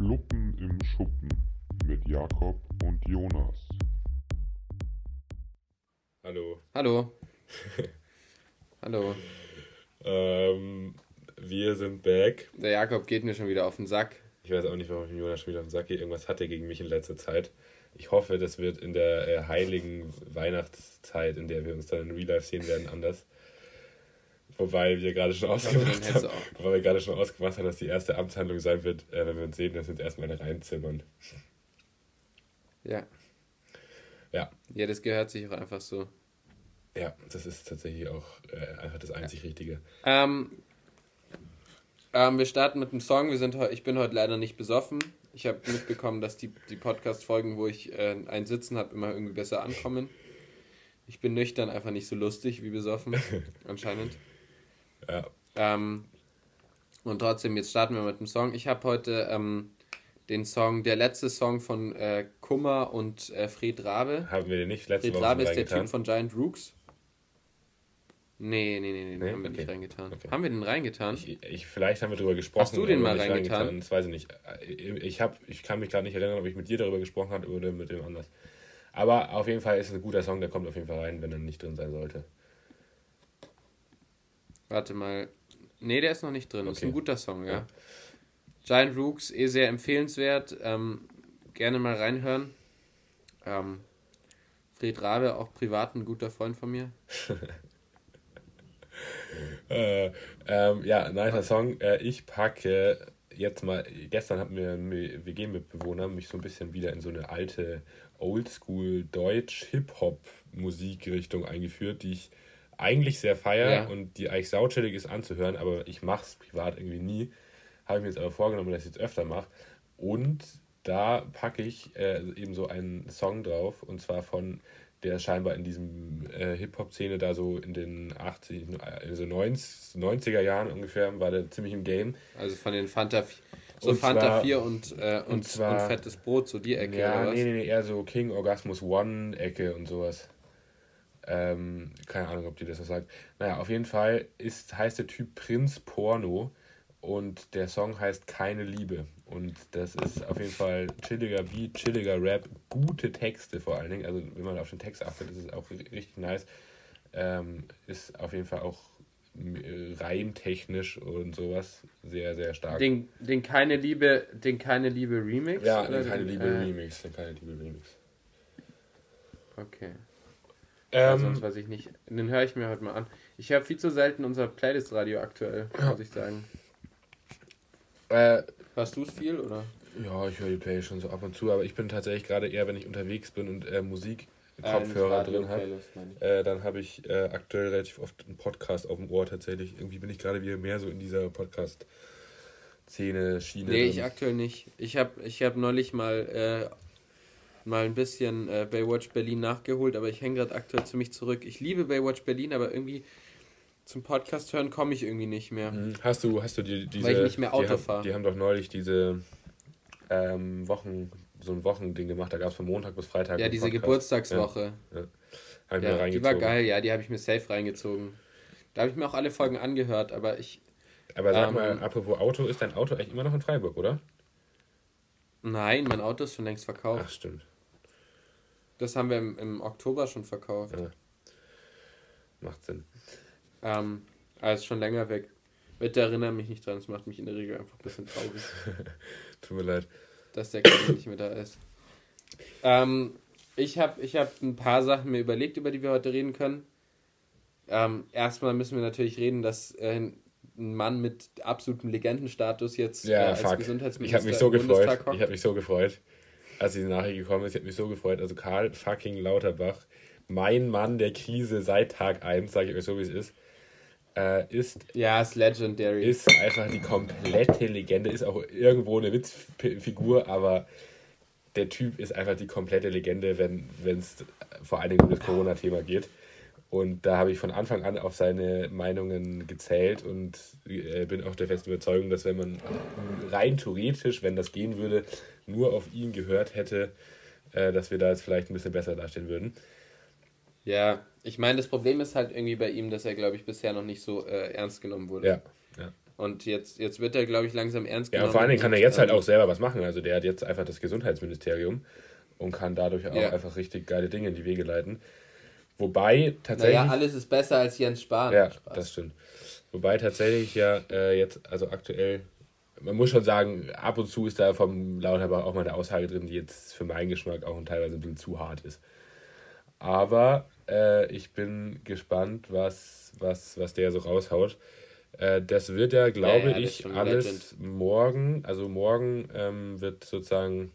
Fluppen im Schuppen mit Jakob und Jonas. Hallo. Hallo. Hallo. Ähm, wir sind back. Der Jakob geht mir schon wieder auf den Sack. Ich weiß auch nicht, warum ich mit Jonas schon wieder auf den Sack gehe. Irgendwas hat er gegen mich in letzter Zeit. Ich hoffe, das wird in der äh, heiligen Weihnachtszeit, in der wir uns dann in Real Life sehen werden, anders. Wobei wir gerade schon ausgemacht haben, wobei wir gerade schon ausgemacht haben, dass die erste Amtshandlung sein wird, äh, wenn wir uns sehen, dass wir uns erstmal reinzimmern. Ja. Ja, Ja, das gehört sich auch einfach so. ja, das ist tatsächlich auch äh, einfach das einzig Richtige. Ähm, ähm, wir starten mit dem Song. Wir sind ich bin heute leider nicht besoffen. Ich habe mitbekommen, dass die, die Podcast-Folgen, wo ich äh, ein Sitzen habe, immer irgendwie besser ankommen. Ich bin nüchtern einfach nicht so lustig wie besoffen, anscheinend. Ja, Ähm, und trotzdem, jetzt starten wir mit dem Song. Ich habe heute ähm, den Song, der letzte Song von äh, Kummer und äh, Fred Rabe. haben wir den nicht letzte Fred Woche Rabe ist der reingetan? Typ von Giant Rooks. Nee, nee, nee, nee, den Nee? haben wir nicht Okay. reingetan. Okay. haben wir den reingetan? Ich, ich, vielleicht haben wir darüber gesprochen. Hast du den mal nicht reingetan? Das weiß ich nicht. Ich, hab, ich kann mich gerade nicht erinnern, ob ich mit dir darüber gesprochen habe oder mit dem anders. Aber auf jeden Fall ist es ein guter Song, der kommt auf jeden Fall rein, wenn er nicht drin sein sollte. Warte mal. Nee, der ist noch nicht drin. Ist Okay. ein guter Song, ja. Ja. Giant Rooks, eh sehr empfehlenswert. Ähm, gerne mal reinhören. Ähm, Fred Rabe, auch privat ein guter Freund von mir. Äh, ähm, ja, nicer Song. Äh, ich packe jetzt mal, gestern hat mir ein WG-Mitbewohner mich so ein bisschen wieder in so eine alte Oldschool Deutsch-Hip-Hop-Musikrichtung eingeführt, die ich eigentlich sehr feiere Ja. und die eigentlich sauchillig ist anzuhören, aber ich mache es privat irgendwie nie. Habe ich mir jetzt aber vorgenommen, dass ich es jetzt öfter mache. Und da packe ich äh, eben so einen Song drauf und zwar von der scheinbar in diesem äh, Hip-Hop-Szene da so in den 80, also 90, 90er Jahren ungefähr war der ziemlich im Game. Also von den Fanta, so Und Fanta zwar- 4 und, äh, und, und zwar- und fettes Brot, so die Ecke ja, nee, nee, nee, eher so King Orgasmus One Ecke und sowas. Ähm, keine Ahnung, ob die das was sagt. Naja, auf jeden Fall ist, heißt der Typ Prinz Porno und der Song heißt Keine Liebe. Und das ist auf jeden Fall chilliger Beat, chilliger Rap, gute Texte vor allen Dingen. Also wenn man auf den Text achtet, ist es auch ri- richtig nice. Ähm, ist auf jeden Fall auch reimtechnisch und sowas sehr, sehr stark. Den, den keine Liebe, den keine Liebe Remix? ja, den Keine Liebe äh, Remix, den Keine Liebe Remix. Okay. Ja, Ähm, sonst weiß ich nicht. Den höre ich mir heute mal an. Ich höre viel zu selten unser Playlist-Radio aktuell, muss ich sagen. äh, Hörst du es viel oder? Ja, ich höre die Play schon so ab und zu, aber ich bin tatsächlich gerade eher, wenn ich unterwegs bin und äh, Musik Äh, Kopfhörer nicht drin habe, ich. äh, dann habe ich äh, aktuell relativ oft einen Podcast auf dem Ohr tatsächlich. Irgendwie bin ich gerade wieder mehr so in dieser Podcast-Szene, Schiene. Nee, ich drin. aktuell nicht. Ich habe ich hab neulich mal, äh, mal ein bisschen äh, Baywatch Berlin nachgeholt, aber ich hänge gerade aktuell ziemlich zurück. Ich liebe Baywatch Berlin, aber irgendwie zum Podcast hören komme ich irgendwie nicht mehr. Mhm. Hast du, hast du die, diese. Weil ich nicht mehr Auto die haben, fahr. Die haben doch neulich diese ähm, Wochen, so ein Wochending gemacht, da gab es von Montag bis Freitag. Ja, diese Podcast. Geburtstagswoche. Ja, mir Ja, die war geil, ja, die habe ich mir safe reingezogen. Da habe ich mir auch alle Folgen angehört, aber ich. Aber sag Ähm, mal, apropos Auto, ist dein Auto eigentlich immer noch in Freiburg, oder? Nein, mein Auto ist schon längst verkauft. Ach, stimmt. Das haben wir im, im Oktober schon verkauft. Ja. Macht Sinn. Ähm, ist schon länger weg. Bitte erinnere mich nicht dran, es macht mich in der Regel einfach ein bisschen traurig, Tut mir leid. dass der Kerl nicht mehr da ist. Ähm, ich habe ich hab ein paar Sachen mir überlegt, über die wir heute reden können. Ähm, erstmal müssen wir natürlich reden, dass äh, ein Mann mit absolutem Legendenstatus jetzt äh, Ja, als fuck. Gesundheitsminister Ich habe mich so im gefreut. Ich habe mich so gefreut, als die Nachricht gekommen ist. Ich habe mich so gefreut. Also Karl fucking Lauterbach, mein Mann der Krise seit Tag 1, sage ich euch so, wie es ist, äh, ist, Ja, ist legendary. ist einfach die komplette Legende. Ist auch irgendwo eine Witzfigur, aber der Typ ist einfach die komplette Legende, wenn es vor allen Dingen um das Corona-Thema geht. Und da habe ich von Anfang an auf seine Meinungen gezählt und äh, bin auch der festen Überzeugung, dass wenn man rein theoretisch, wenn das gehen würde, nur auf ihn gehört hätte, äh, dass wir da jetzt vielleicht ein bisschen besser dastehen würden. Ja, ich meine, das Problem ist halt irgendwie bei ihm, dass er, glaube ich, bisher noch nicht so äh, ernst genommen wurde. Ja, ja. Und jetzt, jetzt wird er, glaube ich, langsam ernst Ja, genommen. vor allen Dingen kann er und, jetzt halt ähm, auch selber was machen. Also der hat jetzt einfach das Gesundheitsministerium und kann dadurch auch Ja. einfach richtig geile Dinge in die Wege leiten. Wobei tatsächlich. Naja, alles ist besser als Jens Spahn. Ja, Spaß. das stimmt. Wobei tatsächlich ja äh, jetzt, also aktuell, man muss schon sagen, ab und zu ist da vom Lauterbach auch mal eine Aussage drin, die jetzt für meinen Geschmack auch teilweise ein bisschen zu hart ist. Aber äh, ich bin gespannt, was, was, was der so raushaut. Äh, das wird ja, glaube Ja, ja, ich, alles morgen, also morgen ähm, wird sozusagen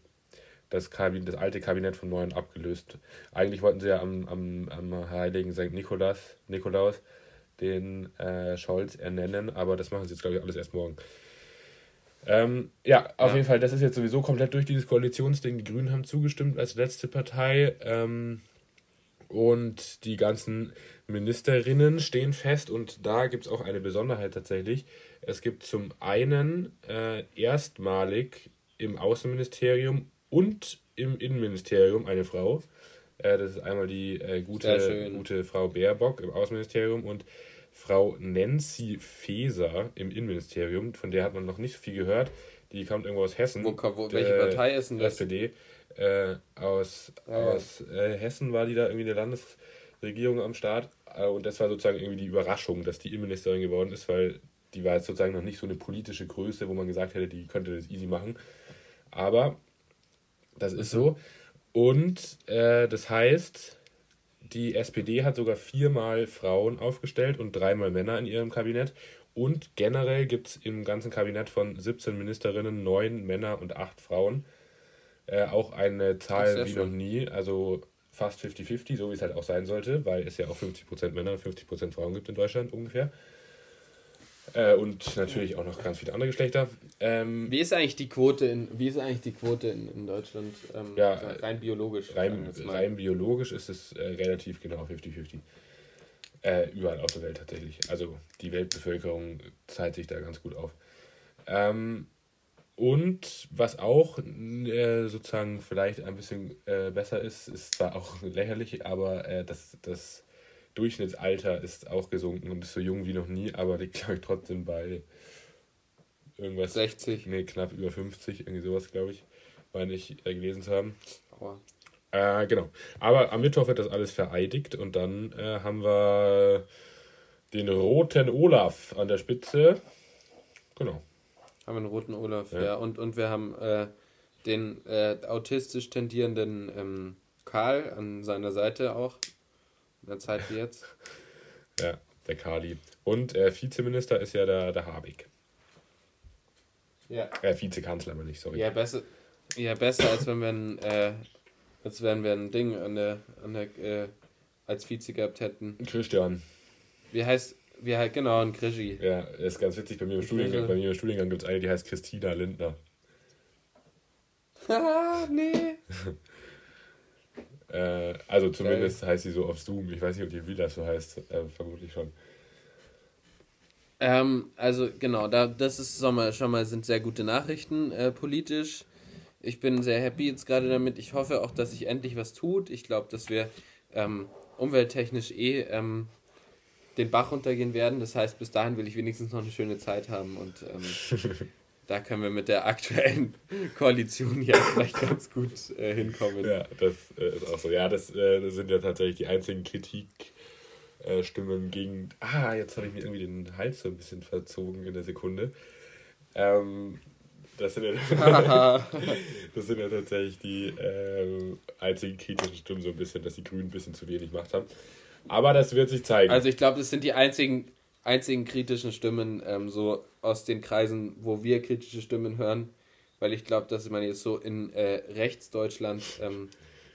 das, Kabinett, das alte Kabinett vom neuen abgelöst. Eigentlich wollten sie ja am, am, am heiligen St. Nikolaus, Nikolaus den äh, Scholz ernennen, aber das machen sie jetzt, glaube ich, alles erst morgen. Ähm, ja, auf Ja. jeden Fall, das ist jetzt sowieso komplett durch dieses Koalitionsding. Die Grünen haben zugestimmt als letzte Partei. Ähm, und die ganzen Ministerinnen stehen fest und da gibt es auch eine Besonderheit tatsächlich. Es gibt zum einen äh, erstmalig im Außenministerium und im Innenministerium eine Frau. Äh, das ist einmal die äh, gute, gute Frau Baerbock im Außenministerium und Frau Nancy Faeser im Innenministerium. Von der hat man noch nicht so viel gehört. Die kommt irgendwo aus Hessen. Wo, wo, welche Äh, Partei ist denn das? SPD. Äh, aus ja. aus äh, Hessen war die da irgendwie in der Landesregierung am Start. Äh, und das war sozusagen irgendwie die Überraschung, dass die Innenministerin geworden ist, weil die war jetzt sozusagen noch nicht so eine politische Größe, wo man gesagt hätte, die könnte das easy machen. Aber das ist so. Und äh, das heißt, die SPD hat sogar viermal Frauen aufgestellt und dreimal Männer in ihrem Kabinett. Und generell gibt es im ganzen Kabinett von 17 Ministerinnen neun Männer und acht Frauen. Äh, auch eine Zahl wie schön. noch nie, also fast 50-50, so wie es halt auch sein sollte, weil es ja auch 50% Männer und 50% Frauen gibt in Deutschland ungefähr. Äh, und natürlich auch noch ganz viele andere Geschlechter. Ähm, Wie ist eigentlich die Quote in, wie ist eigentlich die Quote in, in Deutschland? Ähm, Ja, so rein biologisch. sagen rein, rein biologisch ist es äh, relativ genau 50-50. Äh, überall auf der Welt tatsächlich. Also die Weltbevölkerung zahlt sich da ganz gut auf. Ähm, und was auch äh, sozusagen vielleicht ein bisschen äh, besser ist, ist zwar auch lächerlich, aber äh, das, das Durchschnittsalter ist auch gesunken und ist so jung wie noch nie, aber liegt, glaube ich, trotzdem bei irgendwas. 60. Nee, knapp über 50, irgendwie sowas, glaube ich, meine ich äh, gelesen zu haben. Aua. Äh, genau. Aber am Mittwoch wird das alles vereidigt und dann äh, haben wir den roten Olaf an der Spitze. Genau. Haben wir einen roten Olaf, Ja. ja. Und, und wir haben äh, den äh, autistisch tendierenden ähm, Karl an seiner Seite auch. In der Zeit wie jetzt. Ja, der Kali. Und äh, Vizeminister ist ja der, der Habeck. Ja. Äh, Vizekanzler, aber nicht, sorry. Ja, besser, ja, besser als wenn wir ein, äh, als wenn wir ein Ding an der, an der, äh, als Vize gehabt hätten. Christian. Wie heißt, wie heißt, genau, ein Krischi. Ja, ist ganz witzig. Bei mir im Studiengang, bei mir im Studiengang gibt es eine, die heißt Christina Lindner. Haha, nee. Äh, also zumindest heißt sie so auf Zoom. Ich weiß nicht, ob die wieder so heißt. Äh, vermutlich schon. Ähm, also genau, da das ist schon mal, schon mal sind sehr gute Nachrichten äh, politisch. Ich bin sehr happy jetzt gerade damit. Ich hoffe auch, dass sich endlich was tut. Ich glaube, dass wir ähm, umwelttechnisch eh ähm, den Bach runtergehen werden. Das heißt, bis dahin will ich wenigstens noch eine schöne Zeit haben und ähm, da können wir mit der aktuellen Koalition ja vielleicht ganz gut äh, hinkommen. Ja, das äh, ist auch so. Ja, das, äh, das sind ja tatsächlich die einzigen Kritikstimmen gegen. Ah, jetzt habe ich mir irgendwie den Hals so ein bisschen verzogen in der Sekunde. Ähm, das, sind ja, das sind ja tatsächlich die ähm, einzigen kritischen Stimmen, so ein bisschen, dass die Grünen ein bisschen zu wenig Macht haben. Aber das wird sich zeigen. Also ich glaube, das sind die einzigen, einzigen kritischen Stimmen ähm, so aus den Kreisen, wo wir kritische Stimmen hören, weil ich glaube, dass man jetzt so in äh, Rechtsdeutschland ähm,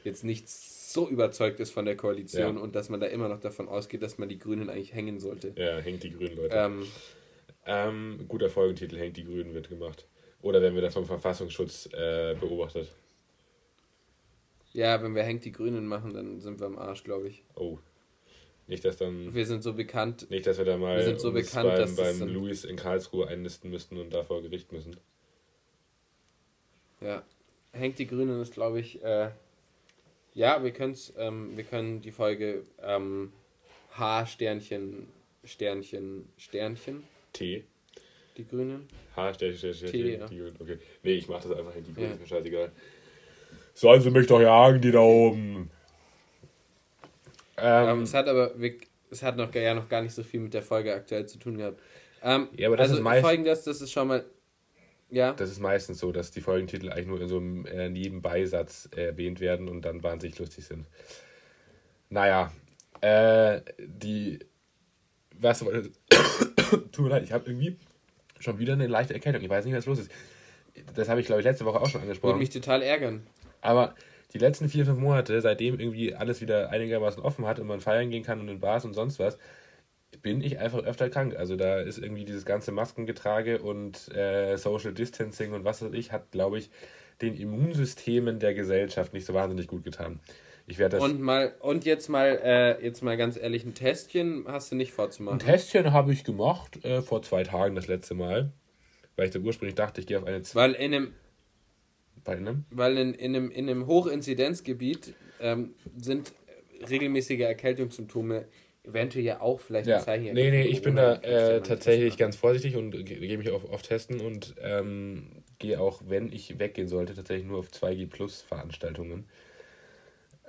jetzt nicht so überzeugt ist von der Koalition Ja. und dass man da immer noch davon ausgeht, dass man die Grünen eigentlich hängen sollte. ja, hängt die Grünen, Leute. Ähm, Ähm, guter Folgentitel, hängt die Grünen, wird gemacht. Oder werden wir da vom Verfassungsschutz äh, beobachtet? ja, wenn wir hängt die Grünen machen, dann sind wir am Arsch, glaube ich. Oh. Nicht, dass dann. Wir sind so bekannt. Nicht, dass wir da mal Wir sind so bekannt, beim, dass das beim Louis in Karlsruhe einnisten müssten und da vor Gericht müssen. Ja, hängt die Grünen ist, glaube ich, äh, ja, wir, können's, ähm, wir können die Folge ähm, H Sternchen, Sternchen, Sternchen, T. Die Grünen? H, Sternchen, Sternchen, T, ja. die Grünen. Okay. Nee, ich mach das einfach hin, die Grünen, Ja. ist mir scheißegal. Sollen sie mich doch jagen, die da oben. Ähm, es hat aber es hat noch, ja noch gar nicht so viel mit der Folge aktuell zu tun gehabt. Ähm, Ja, aber das also ist meist- folgendes, das ist schon mal. Ja. das ist meistens so, dass die Folgentitel eigentlich nur in so einem äh, Nebenbeisatz erwähnt werden und dann wahnsinnig lustig sind. Naja, äh, die. Was. Tut mir leid, ich habe irgendwie schon wieder eine leichte Erkältung. Ich weiß nicht, was los ist. Das habe ich, glaube ich, letzte Woche auch schon Würde angesprochen. mich total ärgern. Aber die letzten vier, fünf Monate, seitdem irgendwie alles wieder einigermaßen offen hat und man feiern gehen kann und in Bars und sonst was, bin ich einfach öfter krank. Also da ist irgendwie dieses ganze Maskengetrage und äh, Social Distancing und was weiß ich, hat, glaube ich, den Immunsystemen der Gesellschaft nicht so wahnsinnig gut getan. Ich werde das. Und mal und jetzt mal äh, jetzt mal ganz ehrlich ein Testchen hast du nicht vorzumachen. ein Testchen habe ich gemacht, äh, vor zwei Tagen das letzte Mal, weil ich da ursprünglich dachte, ich gehe auf eine Weil in einem bei einem. weil in, in einem in einem Hochinzidenzgebiet ähm, sind regelmäßige Erkältungssymptome eventuell ja auch vielleicht Ja, ein Zeichen. nee, nee, ich bin da äh, tatsächlich ganz vorsichtig und ge- gehe mich auf, auf Testen und ähm, gehe auch, wenn ich weggehen sollte, tatsächlich nur auf 2G Plus Veranstaltungen.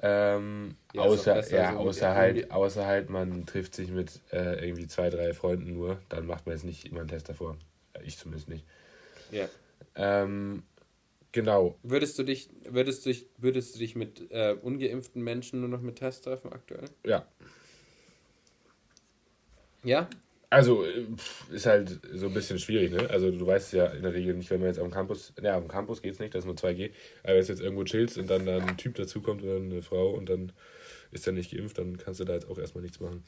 Ähm, Ja, außer, besser, ja, so außer, halt, außer halt, man trifft sich mit äh, irgendwie zwei, drei Freunden nur, dann macht man jetzt nicht immer einen Test davor. Ich zumindest nicht. Ja. Ähm, genau. Würdest du dich würdest du dich würdest du dich mit äh, ungeimpften Menschen nur noch mit Tests treffen aktuell? Ja. Ja? Also, äh, ist halt so ein bisschen schwierig, ne? Also, du weißt ja in der Regel nicht, wenn man jetzt am Campus, ja, am Campus geht's nicht, das ist nur 2G, aber wenn du jetzt irgendwo chillst und dann da ein Typ dazukommt oder eine Frau und dann ist er nicht geimpft, dann kannst du da jetzt auch erstmal nichts machen.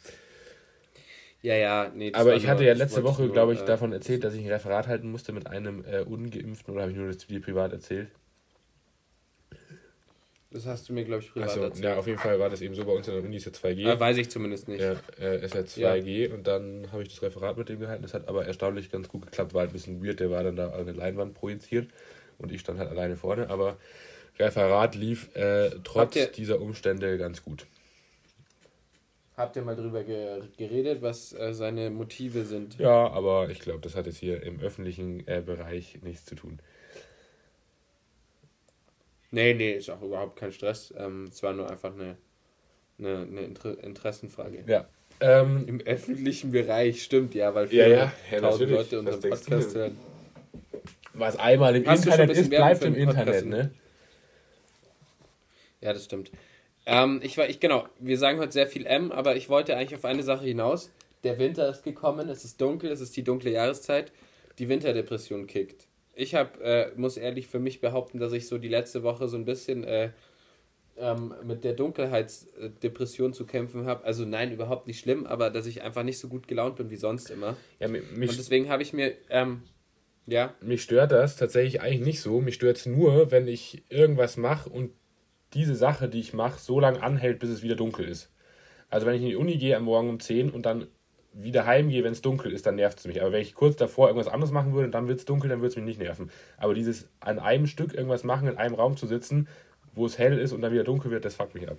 Ja, ja, nee. aber ich nur- hatte ja ich letzte Woche, nur, glaube ich, äh, davon erzählt, dass ich ein Referat halten musste mit einem äh, Ungeimpften oder habe ich nur das dir privat erzählt? Das hast du mir, glaube ich, privat Achso, erzählt. ja, auf jeden Fall war das eben so bei uns in der Uni, ist ja 2G. Äh, weiß ich zumindest nicht. Ja, äh, ist ja 2G und dann habe ich das Referat mit dem gehalten. Das hat aber erstaunlich ganz gut geklappt. War halt ein bisschen weird, der war dann da an eine Leinwand projiziert und ich stand halt alleine vorne. Aber Referat lief äh, trotz dieser Umstände ganz gut. Habt ihr mal drüber ge geredet, was äh, seine Motive sind? Ja, aber ich glaube, das hat jetzt hier im öffentlichen äh, Bereich nichts zu tun. Nee, nee, ist auch überhaupt kein Stress. Ähm, es war nur einfach eine, eine, eine Inter Interessenfrage. Ja. Ähm, Im öffentlichen Bereich, stimmt, ja, weil Ja, ja, ja, 400.000 natürlich. Leute unseren Podcast hören. was einmal im Hast ein Internet ist, bleibt im Internet, ne? Ja, das stimmt. Ähm, ich war, ich, genau, wir sagen heute sehr viel M, aber ich wollte eigentlich auf eine Sache hinaus. Der Winter ist gekommen, es ist dunkel, es ist die dunkle Jahreszeit. Die Winterdepression kickt. Ich hab, äh, muss ehrlich für mich behaupten, dass ich so die letzte Woche so ein bisschen äh, ähm, mit der Dunkelheitsdepression zu kämpfen habe. Also nein, überhaupt nicht schlimm, aber dass ich einfach nicht so gut gelaunt bin wie sonst immer. Ja, mi- Und mich, deswegen habe ich mir, ähm, ja, mich stört das tatsächlich eigentlich nicht so. Mich stört es nur, wenn ich irgendwas mache und diese Sache, die ich mache, so lange anhält, bis es wieder dunkel ist. Also wenn ich in die Uni gehe am Morgen um 10 und dann wieder heimgehe, wenn es dunkel ist, dann nervt es mich. Aber wenn ich kurz davor irgendwas anderes machen würde und dann wird es dunkel, dann würde es mich nicht nerven. Aber dieses an einem Stück irgendwas machen, in einem Raum zu sitzen, wo es hell ist und dann wieder dunkel wird, das fuckt mich ab.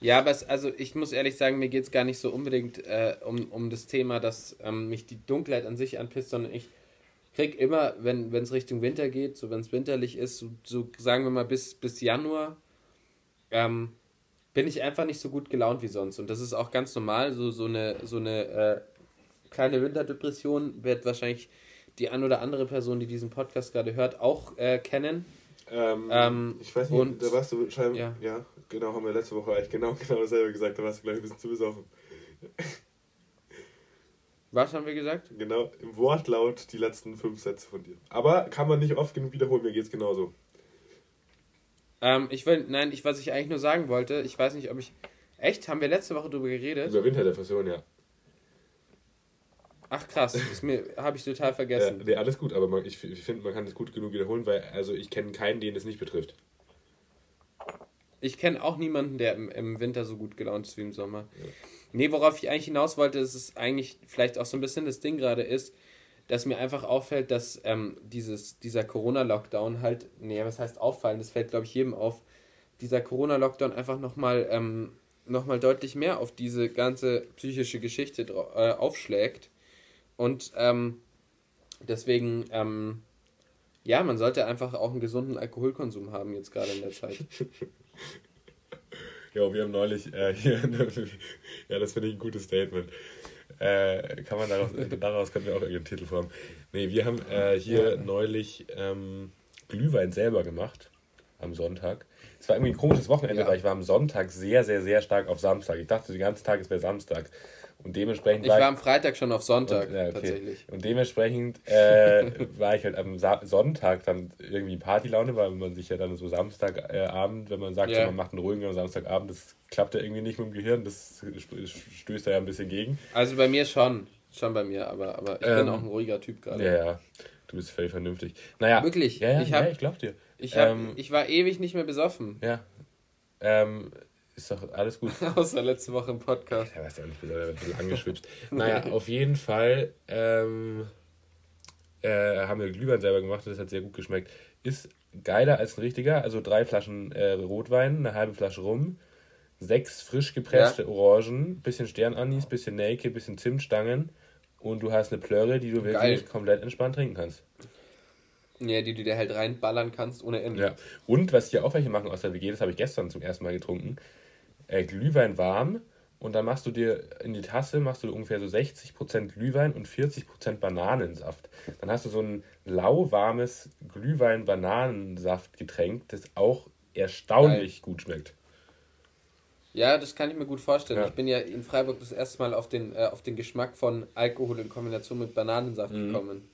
Ja, aber es, also ich muss ehrlich sagen, mir geht es gar nicht so unbedingt äh, um, um das Thema, dass ähm, mich die Dunkelheit an sich anpisst, sondern ich krieg immer, wenn es Richtung Winter geht, so wenn es winterlich ist, so, so sagen wir mal bis, bis Januar, ähm, bin ich einfach nicht so gut gelaunt wie sonst. Und das ist auch ganz normal. So, so eine, so eine äh, kleine Winterdepression wird wahrscheinlich die ein oder andere Person, die diesen Podcast gerade hört, auch äh, kennen. Ähm, ich weiß nicht, und- da warst du scheinbar, ja. ja, genau, haben wir letzte Woche eigentlich genau, genau dasselbe gesagt, da warst du gleich ein bisschen zu besoffen. Was haben wir gesagt? Genau, im Wortlaut die letzten fünf Sätze von dir. Aber kann man nicht oft genug wiederholen, mir geht's genauso. Ähm, ich will, nein, ich, was ich eigentlich nur sagen wollte, ich weiß nicht, ob ich. Echt? Haben wir letzte Woche drüber geredet? Über Winterdepression, ja. Ach krass, mir, habe ich total ja vergessen. nee, alles gut, aber man, ich, ich finde, man kann das gut genug wiederholen, weil also ich kenne keinen, den es nicht betrifft. Ich kenne auch niemanden, der im, im Winter so gut gelaunt ist wie im Sommer. Nee, worauf ich eigentlich hinaus wollte, dass es eigentlich vielleicht auch so ein bisschen das Ding gerade ist, dass mir einfach auffällt, dass ähm, dieses, dieser Corona-Lockdown halt, nee, was heißt auffallen, das fällt glaube ich jedem auf, dieser Corona-Lockdown einfach nochmal ähm, noch deutlich mehr auf diese ganze psychische Geschichte äh, aufschlägt. Und ähm, deswegen, ähm, ja, man sollte einfach auch einen gesunden Alkoholkonsum haben, jetzt gerade in der Zeit. Ja, wir haben neulich äh, hier, ja, das finde ich ein gutes Statement. Äh, kann man daraus, daraus können wir auch irgendeinen Titel formen. Nee, wir haben äh, hier neulich ähm, Glühwein selber gemacht am Sonntag. Es war irgendwie ein komisches Wochenende, ja. weil ich war am Sonntag sehr, sehr, sehr stark auf Samstag. Ich dachte den ganzen Tag, es wäre Samstag. Und dementsprechend ich war, ich am Freitag schon auf Sonntag, und, ja, okay. tatsächlich. Und dementsprechend äh, war ich halt am Sa Sonntag dann irgendwie Partylaune, weil man sich ja dann so Samstagabend, äh, wenn man sagt, yeah. so, man macht einen ruhigen Samstagabend, das klappt ja irgendwie nicht mit dem Gehirn, das stößt da ja ein bisschen gegen. Also bei mir schon, schon bei mir, aber, aber ich ähm, bin auch ein ruhiger Typ gerade. Ja, ja, du bist völlig vernünftig. Naja. Wirklich? Ja, ja, ich, hab, ja, ich glaub dir. Ich, hab, ähm, ich war ewig nicht mehr besoffen. Ja. Ähm, ist doch alles gut. Außer letzte Woche im Podcast. Ja, weißt ja auch nicht, besonders ein bisschen angeschwipst. naja, auf jeden Fall ähm, äh, haben wir Glühwein selber gemacht und das hat sehr gut geschmeckt. Ist geiler als ein richtiger. Also drei Flaschen äh, Rotwein, eine halbe Flasche Rum, sechs frisch gepresste ja. Orangen, bisschen Sternanis, bisschen Nelke, bisschen Zimtstangen und du hast eine Plörre, die du wirklich Geil. komplett entspannt trinken kannst. Ja, die du dir halt reinballern kannst ohne Ende. Ja. Und was hier auch welche machen aus der WG, das habe ich gestern zum ersten Mal getrunken, äh, Glühwein warm und dann machst du dir in die Tasse machst du ungefähr so 60% Glühwein und 40% Bananensaft. Dann hast du so ein lauwarmes Glühwein-Bananensaft-Getränk, das auch erstaunlich Geil. gut schmeckt. Ja, das kann ich mir gut vorstellen. Ja. Ich bin ja in Freiburg das erste Mal auf den, äh, auf den Geschmack von Alkohol in Kombination mit Bananensaft mhm. gekommen.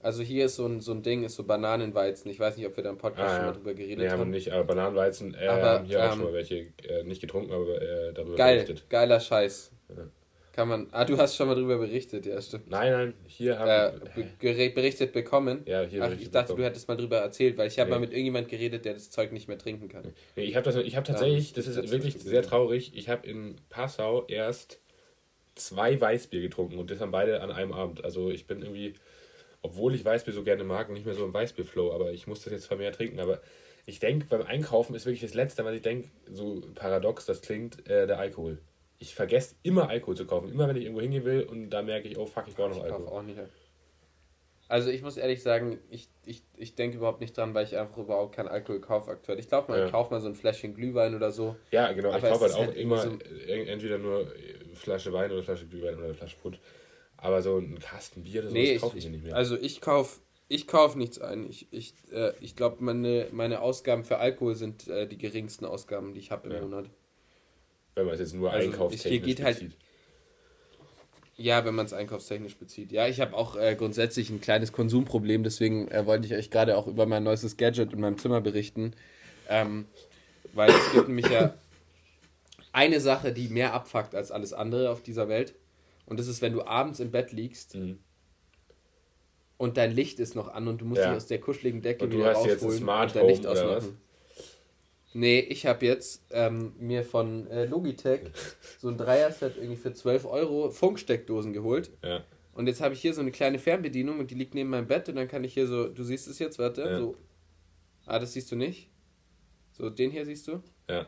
Also hier ist so ein, so ein Ding, ist so Bananenweizen. Ich weiß nicht, ob wir da im Podcast ah, schon mal drüber geredet nee, haben. haben nicht, aber Bananenweizen äh, aber, haben hier ähm, auch schon mal welche äh, nicht getrunken, aber äh, darüber geil, berichtet. Geiler Scheiß. Ja. Kann man. Ah, du hast schon mal darüber berichtet, ja, stimmt. Nein, nein, hier haben äh, berichtet bekommen. Ja, hier Ach, ich dachte, bekommen. du hättest mal drüber erzählt, weil ich habe nee. mal mit irgendjemand geredet, der das Zeug nicht mehr trinken kann. Nee, ich habe hab tatsächlich, das ist wirklich sehr traurig, ich habe in Passau erst zwei Weißbier getrunken und das haben beide an einem Abend. Also ich bin irgendwie obwohl ich Weißbier so gerne mag, nicht mehr so im Weißbier-Flow, aber ich muss das jetzt vermehrt trinken. Aber ich denke, beim Einkaufen ist wirklich das Letzte, was ich denke, so paradox das klingt, äh, der Alkohol. Ich vergesse immer Alkohol zu kaufen. Immer wenn ich irgendwo hingehen will und da merke ich, oh fuck, ich brauche noch Alkohol. Ich auch nicht. Also ich muss ehrlich sagen, ich, ich, ich denke überhaupt nicht dran, weil ich einfach überhaupt keinen Alkohol kaufe aktuell. Ich glaube mal, ja. ich kaufe mal so ein Fläschchen Glühwein oder so. Ja, genau. ich kaufe halt auch halt immer so entweder nur Flasche Wein oder Flasche Glühwein oder Flasche Putsch. Aber so ein Kasten Bier oder nee, kaufe ich, ich nicht mehr. Also ich kaufe ich kauf nichts ein. Ich, ich, äh, ich glaube, meine, meine Ausgaben für Alkohol sind äh, die geringsten Ausgaben, die ich habe im ja. Monat. Wenn man es jetzt nur also einkaufstechnisch geht halt bezieht. Halt, ja, wenn man es einkaufstechnisch bezieht. Ja, ich habe auch äh, grundsätzlich ein kleines Konsumproblem, deswegen äh, wollte ich euch gerade auch über mein neuestes Gadget in meinem Zimmer berichten. Ähm, weil es gibt nämlich ja eine Sache, die mehr abfuckt als alles andere auf dieser Welt. Und das ist, wenn du abends im Bett liegst mhm. und dein Licht ist noch an und du musst ja. dich aus der kuscheligen Decke und wieder rausholen und dein Licht ausmachen. Nee, ich habe jetzt ähm, mir von äh, Logitech so ein Dreier-Set irgendwie für 12 Euro Funksteckdosen geholt. Ja. Und jetzt habe ich hier so eine kleine Fernbedienung und die liegt neben meinem Bett und dann kann ich hier so, du siehst es jetzt, warte, ja. so. Ah, das siehst du nicht. So, den hier siehst du? Ja.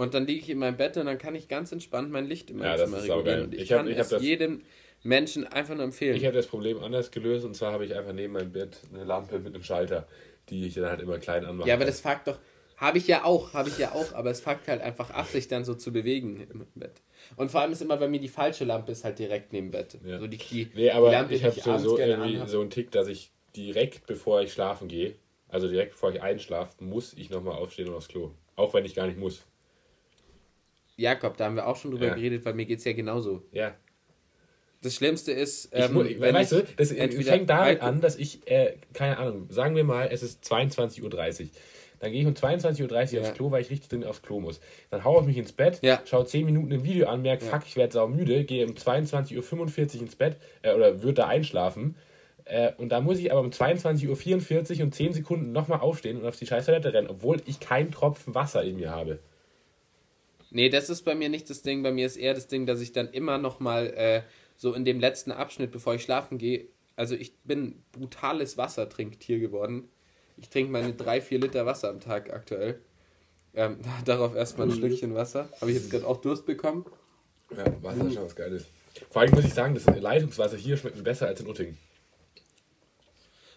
Und dann liege ich in meinem Bett und dann kann ich ganz entspannt mein Licht in meinem ja, Zimmer regulieren. Und ich, ich kann hab, ich es jedem Menschen einfach nur empfehlen. Ich habe das Problem anders gelöst und zwar habe ich einfach neben meinem Bett eine Lampe mit einem Schalter, die ich dann halt immer klein anmache. Ja, aber das fuckt doch. Habe ich ja auch, habe ich ja auch, aber es fuckt halt einfach ab, sich dann so zu bewegen im Bett. Und vor allem ist immer bei mir die falsche Lampe ist halt direkt neben Bett. Ja. So die, die, nee, aber die Lampe, ich habe sowieso irgendwie anhab. so einen Tick, dass ich direkt bevor ich schlafen gehe, also direkt bevor ich einschlafe, muss ich nochmal aufstehen und aufs Klo. Auch wenn ich gar nicht muss. Jakob, da haben wir auch schon drüber ja. geredet, weil mir geht es ja genauso. Ja. Das Schlimmste ist, ähm, ich, wenn weißt du, das fängt damit an, dass ich, äh, keine Ahnung, sagen wir mal, es ist 22.30 Uhr. Dann gehe ich um 22.30 Uhr ja. aufs Klo, weil ich richtig drin aufs Klo muss. Dann haue ich mich ins Bett, ja. schaue 10 Minuten ein Video an, merke, ja. fuck, ich werde saumüde, gehe um 22.45 Uhr ins Bett äh, oder würde da einschlafen. Äh, und da muss ich aber um 22.44 Uhr und 10 Sekunden nochmal aufstehen und auf die scheiß Toilette rennen, obwohl ich keinen Tropfen Wasser in mir habe. Nee, das ist bei mir nicht das Ding. Bei mir ist eher das Ding, dass ich dann immer noch mal äh, so in dem letzten Abschnitt, bevor ich schlafen gehe, also ich bin brutales Wassertrinktier geworden. Ich trinke meine drei, vier Liter Wasser am Tag aktuell. Ähm, darauf erstmal ein Stückchen Wasser. Habe ich jetzt gerade auch Durst bekommen? Ja, Wasser ist schon was Geiles. Vor allem muss ich sagen, das Leitungswasser hier schmeckt mir besser als in Uttingen.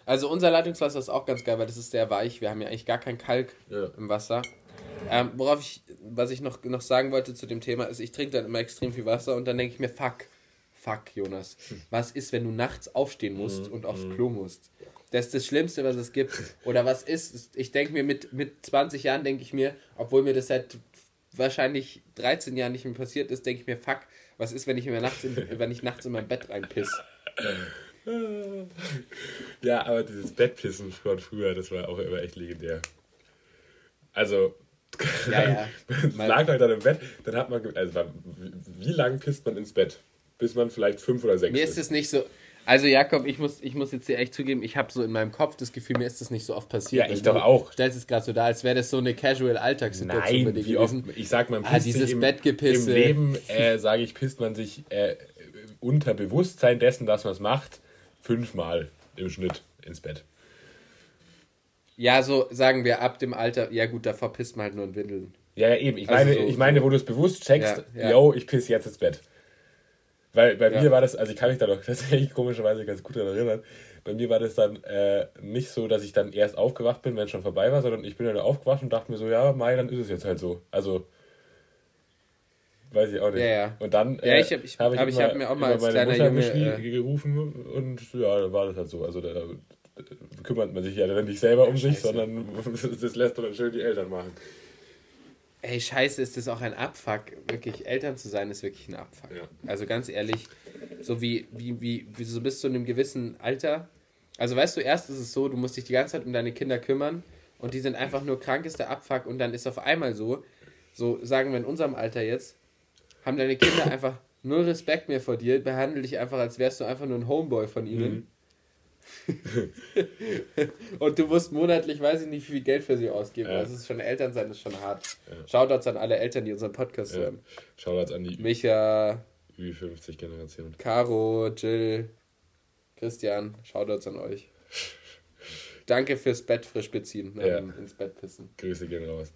Also unser Leitungswasser ist auch ganz geil, weil das ist sehr weich. Wir haben ja eigentlich gar kein Kalk Ja. im Wasser. Ähm, worauf ich, was ich noch, noch sagen wollte zu dem Thema, ist, ich trinke dann immer extrem viel Wasser und dann denke ich mir, fuck, fuck, Jonas, was ist, wenn du nachts aufstehen musst und aufs Klo musst? Das ist das Schlimmste, was es gibt. Oder was ist, ich denke mir, mit, mit 20 Jahren denke ich mir, obwohl mir das seit wahrscheinlich 13 Jahren nicht mehr passiert ist, denke ich mir, fuck, was ist, wenn ich mir nachts in, wenn ich nachts in mein Bett reinpiss? Ja, aber dieses Bettpissen von früher, das war auch immer echt legendär. Also, Ja, ja. man lag halt dann im Bett, dann hat man, also wie lang pisst man ins Bett? Bis man vielleicht fünf oder sechs Mir ist es nicht so. Also Jakob, ich muss, ich muss jetzt dir echt zugeben, ich habe so in meinem Kopf das Gefühl, mir ist das nicht so oft passiert. Ja, ich doch du auch. Stellst es gerade so dar, als wäre das so eine casual Alltagssituation Nein, wie oft, ich sag mal, Ah, dieses im, Bettgepisse. im Leben, äh, sage ich, pisst man sich äh, unter Bewusstsein dessen, dass man es macht, fünfmal im Schnitt ins Bett. Ja, so sagen wir ab dem Alter, ja gut, da verpisst man halt nur in Windeln. Ja, ja, eben. Ich Also meine, so- ich meine, wo du es bewusst checkst, Ja, ja. yo, ich piss jetzt ins Bett. Weil bei Ja. mir war das, also ich kann mich da doch tatsächlich komischerweise ganz gut daran erinnern, bei mir war das dann äh, nicht so, dass ich dann erst aufgewacht bin, wenn es schon vorbei war, sondern ich bin dann aufgewacht und dachte mir so, ja, Mai, dann ist es jetzt halt so. Also, weiß ich auch nicht. Ja, ja. Und dann Ja, ich hab- ich- habe ich, aber ich immer- hab mir auch mal als meine kleiner Mutter Junge, geschrie- gerufen und ja, dann war das halt so. Also da kümmert man sich ja dann nicht selber um sich, sondern das lässt man dann schön die Eltern machen. Ey, scheiße, ist das auch ein Abfuck. Wirklich, Eltern zu sein, ist wirklich ein Abfuck. Ja. Also ganz ehrlich, so wie, wie, wie, wie so bis zu einem gewissen Alter. Also weißt du, erst ist es so, du musst dich die ganze Zeit um deine Kinder kümmern und die sind einfach nur krankester Abfuck und dann ist auf einmal so, so sagen wir in unserem Alter jetzt, haben deine Kinder einfach null Respekt mehr vor dir, behandeln dich einfach, als wärst du einfach nur ein Homeboy von ihnen. und du musst monatlich, weiß ich nicht, wie viel Geld für sie ausgeben. Ja. Das ist schon Eltern sein, ist schon hart. Ja. Shoutouts an alle Eltern, die unseren Podcast Ja. hören. Shoutouts an die Micha, Ü50-Generation. Caro, Jill, Christian, Shoutouts an euch. Danke fürs Bett frisch beziehen, Ja. ins Bett pissen. Grüße gehen raus.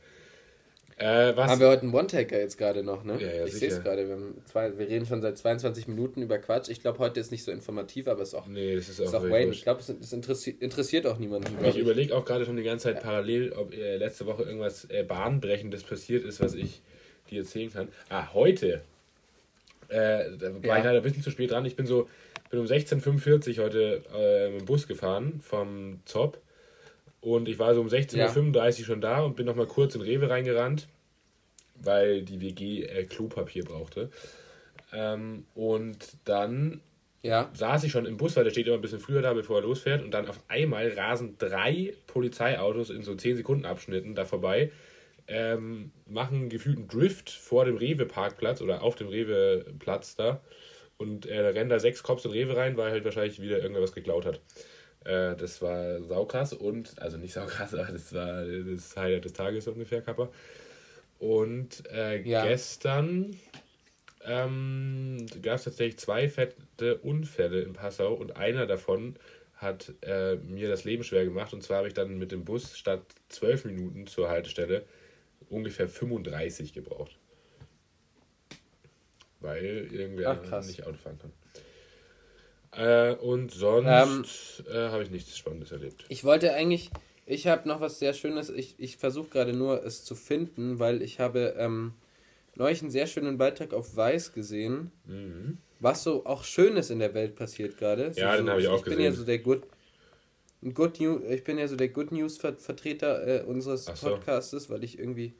Äh? Haben wir heute einen One-Taker jetzt gerade noch, ne? Ja, ja, ich sehe es gerade. Wir, zwei- wir reden schon seit 22 Minuten über Quatsch. Ich glaube, heute ist nicht so informativ, aber es ist auch, nee, das ist ist auch, Wayne. Ich glaube, es, es interessiert, interessiert auch niemanden. glaub Ich überlege auch gerade schon die ganze Zeit parallel, ob äh, letzte Woche irgendwas äh, Bahnbrechendes passiert ist, was ich dir erzählen kann. Ah, heute. Äh, da war Ja. ich leider ein bisschen zu spät dran. Ich bin so, bin um 16.45 Uhr heute äh, mit dem Bus gefahren vom Zopp. Und ich war so um 16.35 Uhr schon da und bin noch mal kurz in Rewe reingerannt, weil die WG äh, Klopapier brauchte. Ähm, und dann Ja, saß ich schon im Bus, weil der steht immer ein bisschen früher da, bevor er losfährt. Und dann auf einmal rasen drei Polizeiautos in so 10 Sekunden Abschnitten da vorbei, ähm, machen einen gefühlten Drift vor dem Rewe-Parkplatz oder auf dem Rewe-Platz da. Und äh, da rennen da sechs Cops in Rewe rein, weil halt wahrscheinlich wieder irgendwas geklaut hat. Äh, das war saukrass und, also nicht saukrass, aber das war das Highlight des Tages ungefähr, Kappa. Und äh, Ja. gestern ähm, gab es tatsächlich zwei fette Unfälle in Passau und einer davon hat äh, mir das Leben schwer gemacht. Und zwar habe ich dann mit dem Bus statt 12 Minuten zur Haltestelle ungefähr 35 gebraucht. Weil irgendwer Ach, nicht Auto fahren kann. Äh, und sonst äh, habe ich nichts Spannendes erlebt. ich wollte eigentlich, ich habe noch was sehr Schönes. Ich, ich versuche gerade nur es zu finden, weil ich habe ähm, neulich einen sehr schönen Beitrag auf Weiß gesehen. Mhm. was so auch Schönes in der Welt passiert gerade. So, Ja, den so, habe ich auch Ich bin ja gesehen. so der Good, Good News, ich bin ja so der Good News Ver Vertreter äh, unseres so. Podcastes, weil ich irgendwie,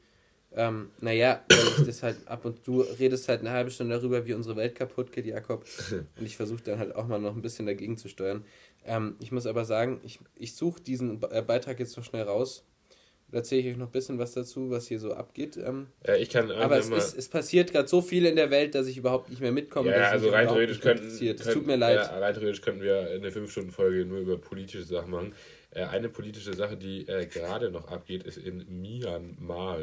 ähm, naja, weil ich das halt ab und du redest halt eine halbe Stunde darüber, wie unsere Welt kaputt geht, Jakob. Und ich versuche dann halt auch mal noch ein bisschen dagegen zu steuern. Ähm, ich muss aber sagen, ich, ich suche diesen äh, Beitrag jetzt noch schnell raus. Da erzähle ich euch noch ein bisschen was dazu, was hier so abgeht. Ähm, Äh, ich kann aber es, ist, es passiert gerade so viel in der Welt, dass ich überhaupt nicht mehr mitkomme. Ja, also rein theoretisch könnten, könnten tut mir leid. Ja, rein theoretisch könnten wir eine 5-Stunden-Folge nur über politische Sachen machen. Äh, eine politische Sache, die äh, gerade noch abgeht, ist in Myanmar.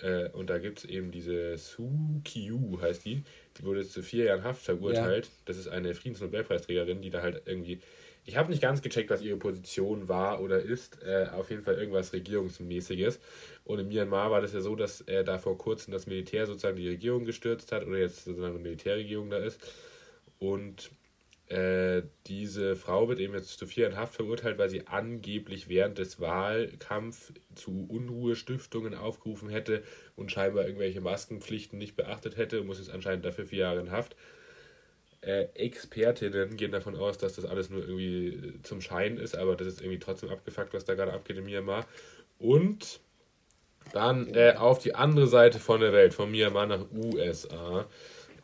Äh, und da gibt es eben diese Suu Kyu, heißt die. Die wurde zu vier Jahren Haft verurteilt. Das ist eine Friedensnobelpreisträgerin, die da halt irgendwie. Ich habe nicht ganz gecheckt, was ihre Position war oder ist. Äh, auf jeden Fall irgendwas Regierungsmäßiges. Und in Myanmar war das ja so, dass äh, da vor kurzem das Militär sozusagen die Regierung gestürzt hat oder jetzt sozusagen eine Militärregierung da ist. Und äh, diese Frau wird eben jetzt zu viereinhalb verurteilt, weil sie angeblich während des Wahlkampfs zu Unruhestiftungen aufgerufen hätte und scheinbar irgendwelche Maskenpflichten nicht beachtet hätte und muss jetzt anscheinend dafür vier Jahre in Haft. Äh, Expertinnen gehen davon aus, dass das alles nur irgendwie zum Schein ist, aber das ist irgendwie trotzdem abgefuckt, was da gerade abgeht in Myanmar. Und dann äh, auf die andere Seite von der Welt, von Myanmar nach USA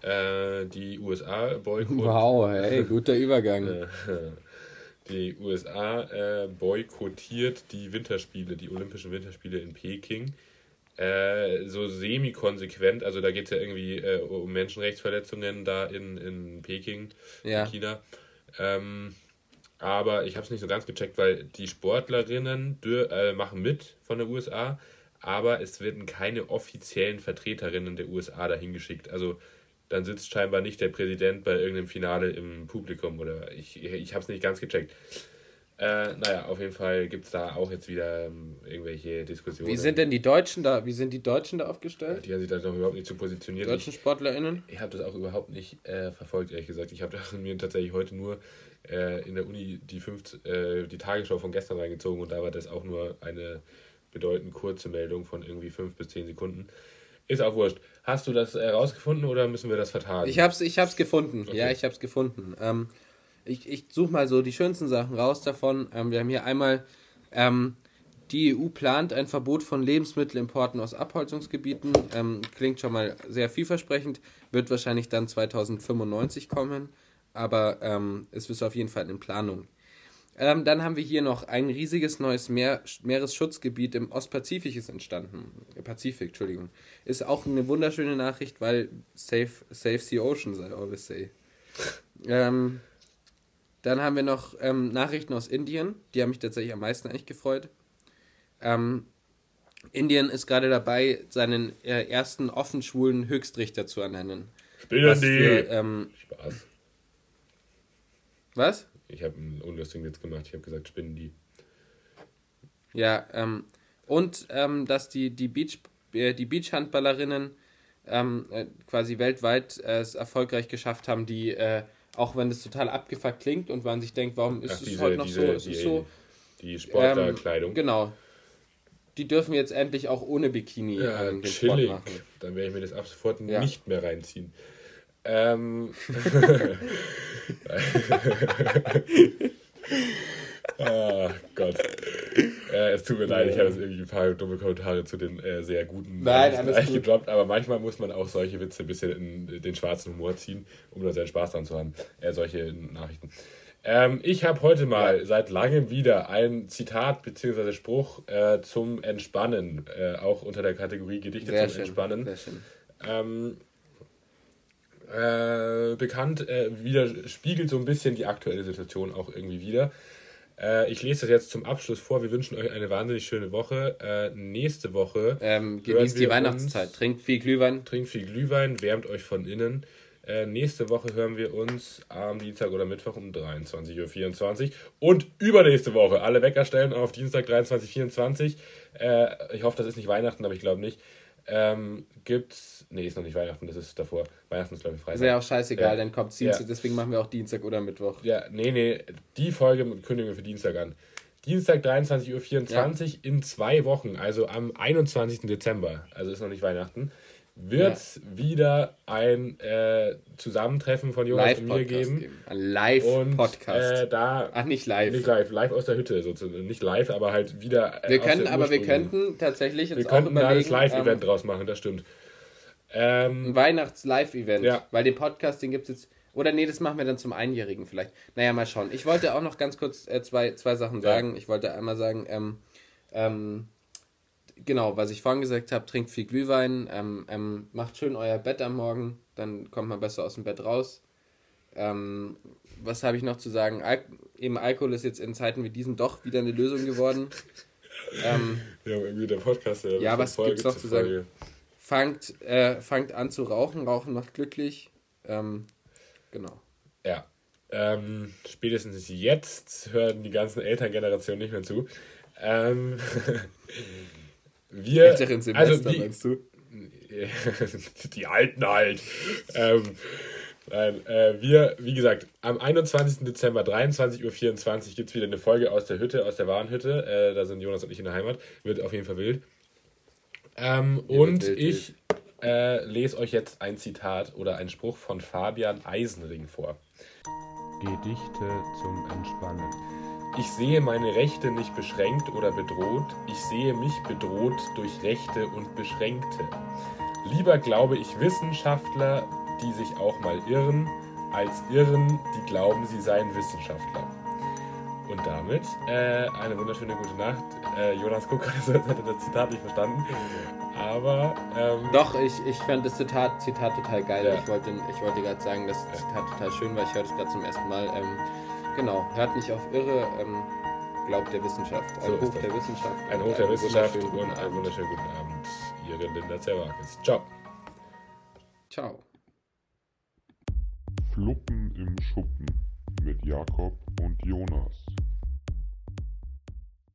äh, die USA boykottiert. Wow, hey, guter Übergang. Äh, die USA äh, boykottiert die Winterspiele, die Olympischen Winterspiele in Peking. Äh, so semi-konsequent, also da geht es ja irgendwie äh, um Menschenrechtsverletzungen da in, in Peking, Ja. in China. Ähm, aber ich habe es nicht so ganz gecheckt, weil die Sportlerinnen äh, machen mit von der USA, aber es werden keine offiziellen Vertreterinnen der USA dahin geschickt. Also dann sitzt scheinbar nicht der Präsident bei irgendeinem Finale im Publikum oder ich, ich habe es nicht ganz gecheckt. Äh, naja, auf jeden Fall gibt es da auch jetzt wieder ähm, irgendwelche Diskussionen. Wie sind denn die Deutschen da, wie sind die Deutschen da aufgestellt? Die haben sich da noch überhaupt nicht zu positioniert. Die deutschen SportlerInnen? Ich habe das auch überhaupt nicht äh, verfolgt, ehrlich gesagt. Ich habe mir tatsächlich heute nur äh, in der Uni die, fünf, äh, die Tagesschau von gestern reingezogen und da war das auch nur eine bedeutend kurze Meldung von irgendwie fünf bis zehn Sekunden. Ist auch wurscht. Hast du das herausgefunden oder müssen wir das vertagen? Ich hab's, ich hab's gefunden. Okay. Ja, ich hab's gefunden. Ähm, ich ich suche mal so die schönsten Sachen raus davon. Ähm, wir haben hier einmal, ähm, die EU plant ein Verbot von Lebensmittelimporten aus Abholzungsgebieten. Ähm, klingt schon mal sehr vielversprechend. Wird wahrscheinlich dann 2095 kommen. Aber ähm, es ist auf jeden Fall in Planung. Ähm, dann haben wir hier noch ein riesiges neues Meer, Meeresschutzgebiet im Ostpazifik ist entstanden. Pazifik, Entschuldigung. Ist auch eine wunderschöne Nachricht, weil Save, save the Oceans, I always say. Ähm, dann haben wir noch ähm, Nachrichten aus Indien. Die haben mich tatsächlich am meisten eigentlich gefreut. Ähm, Indien ist gerade dabei, seinen äh, ersten offen schwulen Höchstrichter zu ernennen. Spinnen Was die! für, ähm, Spaß. was? Ich habe einen unlustigen Witz gemacht. Ich habe gesagt, spinnen die. Ja, ähm, und ähm, dass die, die, Beach, äh, die Beachhandballerinnen ähm, äh, quasi weltweit äh, es erfolgreich geschafft haben, die, äh, auch wenn das total abgefuckt klingt und man sich denkt, warum ist Ach, es diese- heute noch diese- so, es die- ist so Die ähm, Sportlerkleidung. genau. Die dürfen jetzt endlich auch ohne Bikini Ja, ähm, den Sport chillig. machen. Dann werde ich mir das ab sofort Ja. nicht mehr reinziehen. Ähm. ah, Gott. Äh, es tut mir leid, ich habe jetzt irgendwie ein paar dumme Kommentare zu den äh, sehr guten Nein, alles gut. gedroppt, aber manchmal muss man auch solche Witze ein bisschen in den schwarzen Humor ziehen, um da seinen Spaß dran zu haben. Äh, solche Nachrichten. Ähm, ich habe heute mal seit langem wieder ein Zitat bzw. Spruch äh, zum Entspannen, äh, auch unter der Kategorie Gedichte Sehr zum schön. Entspannen. Sehr schön. Ähm, äh, bekannt, äh, wieder, spiegelt so ein bisschen die aktuelle Situation auch irgendwie wieder. Äh, ich lese das jetzt zum Abschluss vor. Wir wünschen euch eine wahnsinnig schöne Woche. Äh, nächste Woche Ähm, genießt die Weihnachtszeit. uns- Trinkt viel Glühwein. trinkt viel Glühwein, wärmt euch von innen. Äh, nächste Woche hören wir uns am Dienstag oder Mittwoch um 23.24 Uhr. Und übernächste Woche alle Wecker stellen auf Dienstag 23.24 Uhr. Äh, ich hoffe, das ist nicht Weihnachten, aber ich glaube nicht. Ähm, gibt's. Nee, ist noch nicht Weihnachten, das ist davor. Weihnachten ist, glaube ich, Freitag. Ist ja auch scheißegal, Ja. dann kommt Dienstag, Ja. deswegen machen wir auch Dienstag oder Mittwoch. Ja, nee, nee, die Folge kündigen wir für Dienstag an. Dienstag 23.24 Uhr in zwei Wochen, also am 21. Dezember, also ist noch nicht Weihnachten, wird es wieder ein äh, Zusammentreffen von Jonas und mir Live-Podcast geben. geben. Ein Live-Podcast. äh, da. Ach, nicht live. Nicht live, live aus der Hütte sozusagen. Nicht live, aber halt wieder. äh, wir können, aber wir könnten tatsächlich jetzt Wir auch könnten da das Live-Event ähm, draus machen, das stimmt. Ähm, ein Weihnachts-Live-Event. Ja. Weil den Podcast, den gibt es jetzt. Oder nee, das machen wir dann zum Einjährigen vielleicht. Naja, mal schauen. Ich wollte auch noch ganz kurz äh, zwei, zwei Sachen sagen. Ich wollte einmal sagen, ähm, ähm, genau, was ich vorhin gesagt habe, trinkt viel Glühwein, ähm, ähm, macht schön euer Bett am Morgen, dann kommt man besser aus dem Bett raus. Ähm, was habe ich noch zu sagen? Al eben Alkohol ist jetzt in Zeiten wie diesen doch wieder eine Lösung geworden. ähm, ja, irgendwie der Podcast. Der Ja, was gibt's noch zu sagen? Fangt, äh, fangt an zu rauchen. Rauchen macht glücklich. Ähm, genau. Ja. Ähm, spätestens jetzt hören die ganzen Elterngenerationen nicht mehr zu. Ähm, wir, Älteren Semester, also wie, meinst du? die Alten halt. ähm, Nein, äh, wir, wie gesagt, am 21. Dezember, 23.24 Uhr, gibt es wieder eine Folge aus der Hütte, aus der Warenhütte. Äh, da sind Jonas und ich in der Heimat. Wird auf jeden Fall wild. Ähm, und wild, ich äh, lese euch jetzt ein Zitat oder einen Spruch von Fabian Eisenring vor. Gedichte zum Entspannen. Ich sehe meine Rechte nicht beschränkt oder bedroht, ich sehe mich bedroht durch Rechte und Beschränkte. Lieber glaube ich Wissenschaftler, die sich auch mal irren, als Irren, die glauben, sie seien Wissenschaftler. Und damit äh, eine wunderschöne gute Nacht. Äh, Jonas Kuck hatte das Zitat nicht verstanden. Aber. Ähm, Doch, ich, ich fand das Zitat, Zitat total geil. Ja. Ich wollte, ich wollte gerade sagen, das Zitat total schön war. Ich hörte es gerade zum ersten Mal. Ähm, genau, hört nicht auf Irre, ähm, glaubt der Wissenschaft. Ein so Hoch der Wissenschaft. Ein Hoch der Wissenschaft und einen wunderschönen guten Abend. Ihre Linda Zerwakis. Ciao. Ciao. Fluppen im Schuppen mit Jakob und Jonas.